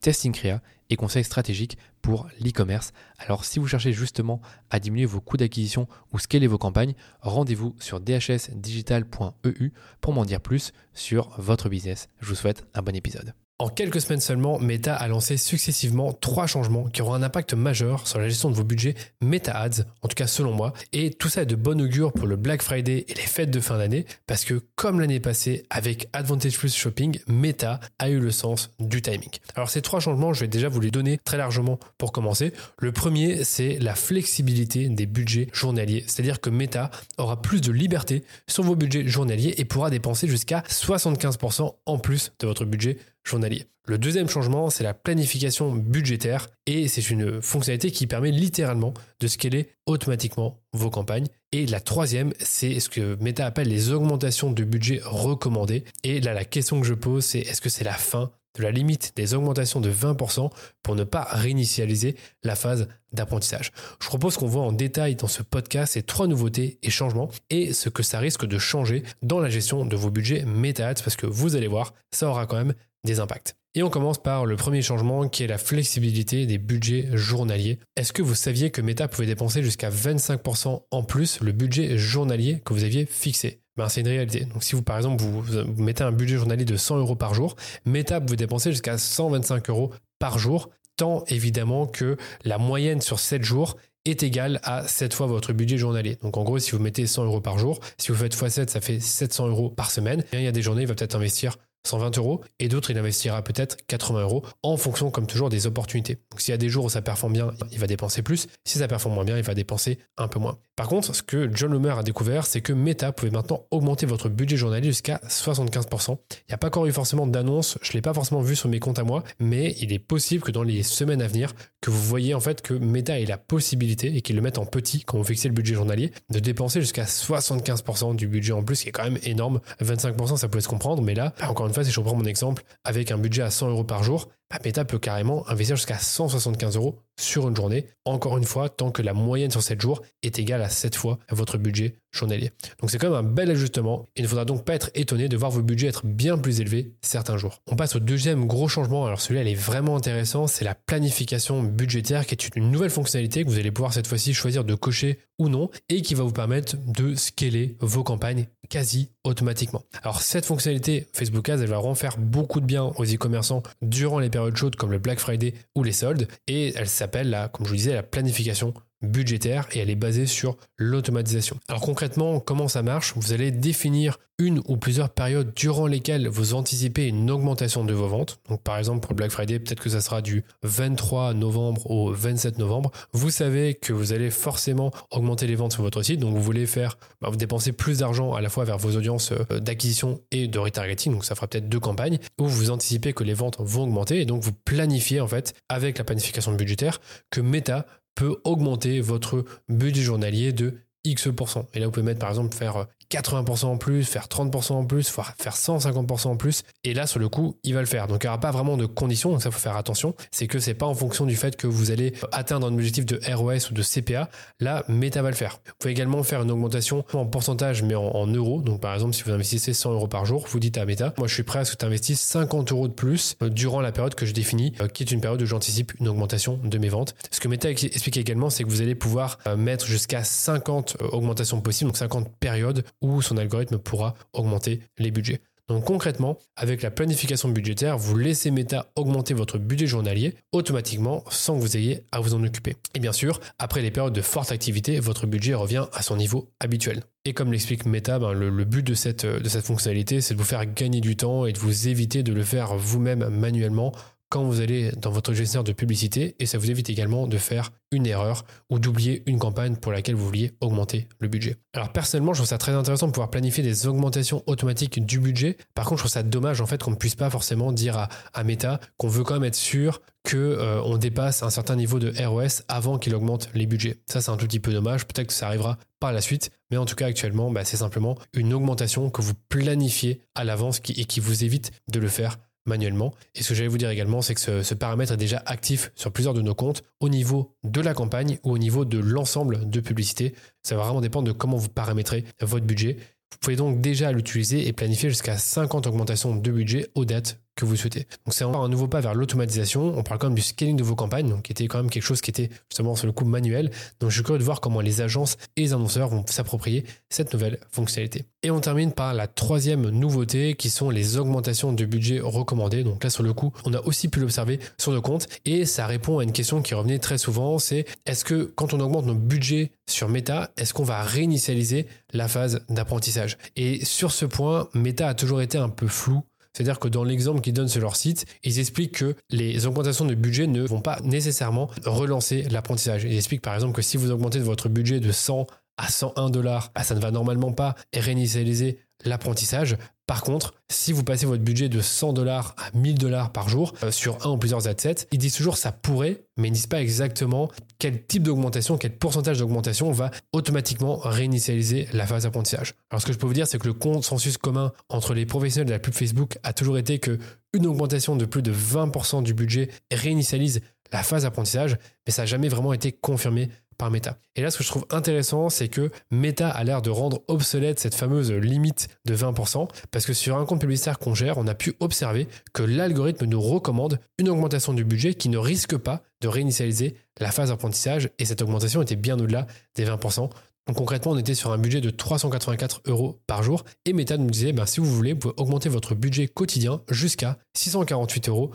testing créa et conseils stratégiques pour l'e-commerce. Alors si vous cherchez justement à diminuer vos coûts d'acquisition ou scaler vos campagnes, rendez-vous sur dhsdigital.eu pour m'en dire plus sur votre business. Je vous souhaite un bon épisode. En quelques semaines seulement, Meta a lancé successivement trois changements qui auront un impact majeur sur la gestion de vos budgets Meta Ads, en tout cas selon moi. Et tout ça est de bon augure pour le Black Friday et les fêtes de fin d'année, parce que comme l'année passée avec Advantage Plus Shopping, Meta a eu le sens du timing. Alors ces trois changements, je vais déjà vous les donner très largement pour commencer. Le premier, c'est la flexibilité des budgets journaliers, c'est-à-dire que Meta aura plus de liberté sur vos budgets journaliers et pourra dépenser jusqu'à 75% en plus de votre budget journalier. Le deuxième changement, c'est la planification budgétaire et c'est une fonctionnalité qui permet littéralement de scaler automatiquement vos campagnes. Et la troisième, c'est ce que Meta appelle les augmentations de budget recommandées. Et là, la question que je pose, c'est est-ce que c'est la fin de la limite des augmentations de 20% pour ne pas réinitialiser la phase d'apprentissage? Je propose qu'on voit en détail dans ce podcast ces trois nouveautés et changements et ce que ça risque de changer dans la gestion de vos budgets Meta Ads parce que vous allez voir, ça aura quand même des impacts. Et on commence par le premier changement qui est la flexibilité des budgets journaliers. Est-ce que vous saviez que Meta pouvait dépenser jusqu'à 25% en plus le budget journalier que vous aviez fixé? Ben, c'est une réalité. Donc si vous par exemple vous, mettez un budget journalier de 100 euros par jour, Meta peut dépenser jusqu'à 125 euros par jour, tant évidemment que la moyenne sur 7 jours est égale à 7 fois votre budget journalier. Donc en gros, si vous mettez 100 euros par jour, si vous faites x7, ça fait 700 euros par semaine. Et il y a des journées, il va peut-être investir 120 euros et d'autres il investira peut-être 80 euros en fonction comme toujours des opportunités. Donc s'il y a des jours où ça performe bien, il va dépenser plus. Si ça performe moins bien, il va dépenser un peu moins. Par contre, ce que John Loomer a découvert, c'est que Meta pouvait maintenant augmenter votre budget journalier jusqu'à 75%. Il n'y a pas encore eu forcément d'annonce, je ne l'ai pas forcément vu sur mes comptes à moi, mais il est possible que dans les semaines à venir, que vous voyez en fait que Meta ait la possibilité et qu'il le mette en petit quand vous fixez le budget journalier, de dépenser jusqu'à 75% du budget en plus, qui est quand même énorme. 25% ça pouvait se comprendre, mais là, encore une fois, si je reprends mon exemple, avec un budget à 100 euros par jour, bah, Meta peut carrément investir jusqu'à 175 euros sur une journée. Encore une fois, tant que la moyenne sur 7 jours est égale à 7 fois votre budget journalier. Donc c'est quand même un bel ajustement. Il ne faudra donc pas être étonné de voir vos budgets être bien plus élevés certains jours. On passe au deuxième gros changement. Alors celui-là, il est vraiment intéressant. C'est la planification budgétaire qui est une nouvelle fonctionnalité que vous allez pouvoir cette fois-ci choisir de cocher ou non et qui va vous permettre de scaler vos campagnes quasi automatiquement. Alors cette fonctionnalité Facebook Ads, elle va vraiment beaucoup de bien aux e-commerçants durant les périodes chaudes comme le Black Friday ou les soldes et elle s'appelle, la, comme je vous disais, la planification budgétaire et elle est basée sur l'automatisation. Alors concrètement, comment ça marche? Vous allez définir une ou plusieurs périodes durant lesquelles vous anticipez une augmentation de vos ventes. Donc par exemple pour Black Friday, peut-être que ça sera du 23 novembre au 27 novembre. Vous savez que vous allez forcément augmenter les ventes sur votre site, donc vous voulez faire, bah, vous dépensez plus d'argent à la fois vers vos audiences euh, d'acquisition et de retargeting, donc ça fera peut-être deux campagnes, où vous anticipez que les ventes vont augmenter et donc vous planifiez en fait avec la planification budgétaire que Meta peut augmenter votre budget journalier de X%. Et là, vous pouvez mettre par exemple faire 80% en plus, faire 30% en plus, faire 150% en plus. Et là, sur le coup, il va le faire. Donc, il n'y aura pas vraiment de conditions. Donc, ça, faut faire attention. C'est que c'est pas en fonction du fait que vous allez atteindre un objectif de ROS ou de CPA. Là, Meta va le faire. Vous pouvez également faire une augmentation en pourcentage, mais en, euros. Donc, par exemple, si vous investissez 100 euros par jour, vous dites à Meta, moi, je suis prêt à ce que tu investisses 50 euros de plus euh, durant la période que je définis, euh, qui est une période où j'anticipe une augmentation de mes ventes. Ce que Meta explique également, c'est que vous allez pouvoir euh, mettre jusqu'à 50 augmentations possibles, donc 50 périodes où son algorithme pourra augmenter les budgets. Donc concrètement, avec la planification budgétaire, vous laissez Meta augmenter votre budget journalier automatiquement sans que vous ayez à vous en occuper. Et bien sûr, après les périodes de forte activité, votre budget revient à son niveau habituel. Et comme l'explique Meta, ben, le, but cette, de cette fonctionnalité, c'est de vous faire gagner du temps et de vous éviter de le faire vous-même manuellement quand vous allez dans votre gestionnaire de publicité et ça vous évite également de faire une erreur ou d'oublier une campagne pour laquelle vous vouliez augmenter le budget. Alors personnellement, je trouve ça très intéressant de pouvoir planifier des augmentations automatiques du budget. Par contre, je trouve ça dommage en fait qu'on ne puisse pas forcément dire à, Meta qu'on veut quand même être sûr que euh, on dépasse un certain niveau de ROS avant qu'il augmente les budgets. Ça, c'est un tout petit peu dommage. Peut-être que ça arrivera par la suite, mais en tout cas actuellement, bah, c'est simplement une augmentation que vous planifiez à l'avance et qui vous évite de le faire manuellement. Et ce que j'allais vous dire également, c'est que ce, paramètre est déjà actif sur plusieurs de nos comptes au niveau de la campagne ou au niveau de l'ensemble de publicité. Ça va vraiment dépendre de comment vous paramétrez votre budget. Vous pouvez donc déjà l'utiliser et planifier jusqu'à 50 augmentations de budget aux dates vous souhaitez. Donc c'est encore un nouveau pas vers l'automatisation. On parle quand même du scaling de vos campagnes, donc qui était quand même quelque chose qui était justement sur le coup manuel. Donc je suis curieux de voir comment les agences et les annonceurs vont s'approprier cette nouvelle fonctionnalité. Et on termine par la troisième nouveauté qui sont les augmentations de budget recommandées. Donc là sur le coup, on a aussi pu l'observer sur nos comptes et ça répond à une question qui revenait très souvent, c'est est-ce que quand on augmente nos budgets sur Meta, est-ce qu'on va réinitialiser la phase d'apprentissage? Et sur ce point, Meta a toujours été un peu flou c'est-à-dire que dans l'exemple qu'ils donnent sur leur site, ils expliquent que les augmentations de budget ne vont pas nécessairement relancer l'apprentissage. Ils expliquent par exemple que si vous augmentez votre budget de 100 à 101 dollars, bah, ça ne va normalement pas réinitialiser l'apprentissage. Par contre, si vous passez votre budget de 100 dollars à 1000 dollars par jour euh, sur un ou plusieurs assets, ils disent toujours ça pourrait, mais ils ne disent pas exactement quel type d'augmentation, quel pourcentage d'augmentation va automatiquement réinitialiser la phase d'apprentissage. Alors ce que je peux vous dire, c'est que le consensus commun entre les professionnels de la pub Facebook a toujours été que une augmentation de plus de 20% du budget réinitialise la phase d'apprentissage, mais ça n'a jamais vraiment été confirmé par. Et là, ce que je trouve intéressant, c'est que Meta a l'air de rendre obsolète cette fameuse limite de 20%, parce que sur un compte publicitaire qu'on gère, on a pu observer que l'algorithme nous recommande une augmentation du budget qui ne risque pas de réinitialiser la phase d'apprentissage, et cette augmentation était bien au-delà des 20%. Donc concrètement, on était sur un budget de 384 euros par jour et Meta nous disait, ben, si vous voulez, vous pouvez augmenter votre budget quotidien jusqu'à 648 euros,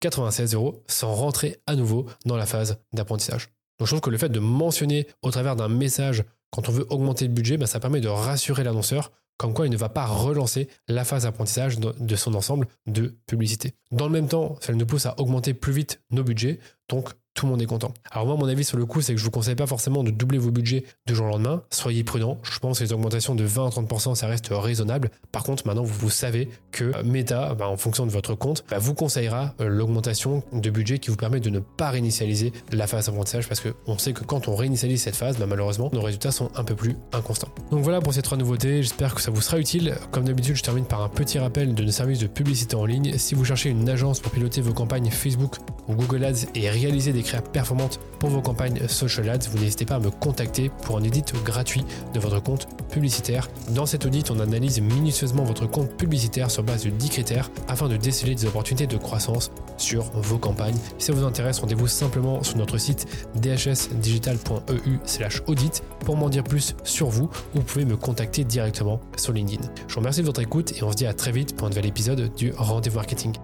96 euros sans rentrer à nouveau dans la phase d'apprentissage. Donc je trouve que le fait de mentionner au travers d'un message quand on veut augmenter le budget, bah, ça permet de rassurer l'annonceur comme quoi il ne va pas relancer la phase d'apprentissage de son ensemble de publicité. Dans le même temps, ça nous pousse à augmenter plus vite nos budgets, donc tout le monde est content. Alors moi, mon avis sur le coup, c'est que je vous conseille pas forcément de doubler vos budgets de jour au lendemain. Soyez prudent. Je pense que les augmentations de 20 à 30%, ça reste raisonnable. Par contre, maintenant, vous, savez que Meta, bah, en fonction de votre compte, bah, vous conseillera euh, l'augmentation de budget qui vous permet de ne pas réinitialiser la phase d'apprentissage parce qu'on sait que quand on réinitialise cette phase, bah, malheureusement, nos résultats sont un peu plus inconstants. Donc voilà pour ces trois nouveautés. J'espère que ça vous sera utile. Comme d'habitude, je termine par un petit rappel de nos services de publicité en ligne. Si vous cherchez une agence pour piloter vos campagnes Facebook ou Google Ads et réaliser des créas performantes pour vos campagnes social ads, vous n'hésitez pas à me contacter pour un audit gratuit de votre compte publicitaire. Dans cet audit, on analyse minutieusement votre compte publicitaire sur base de 10 critères afin de déceler des opportunités de croissance sur vos campagnes. Si ça vous intéresse, rendez-vous simplement sur notre site dhsdigital.eu/audit pour m'en dire plus sur vous ou vous pouvez me contacter directement sur LinkedIn. Je vous remercie de votre écoute et on se dit à très vite pour un nouvel épisode du Rendez-vous Marketing.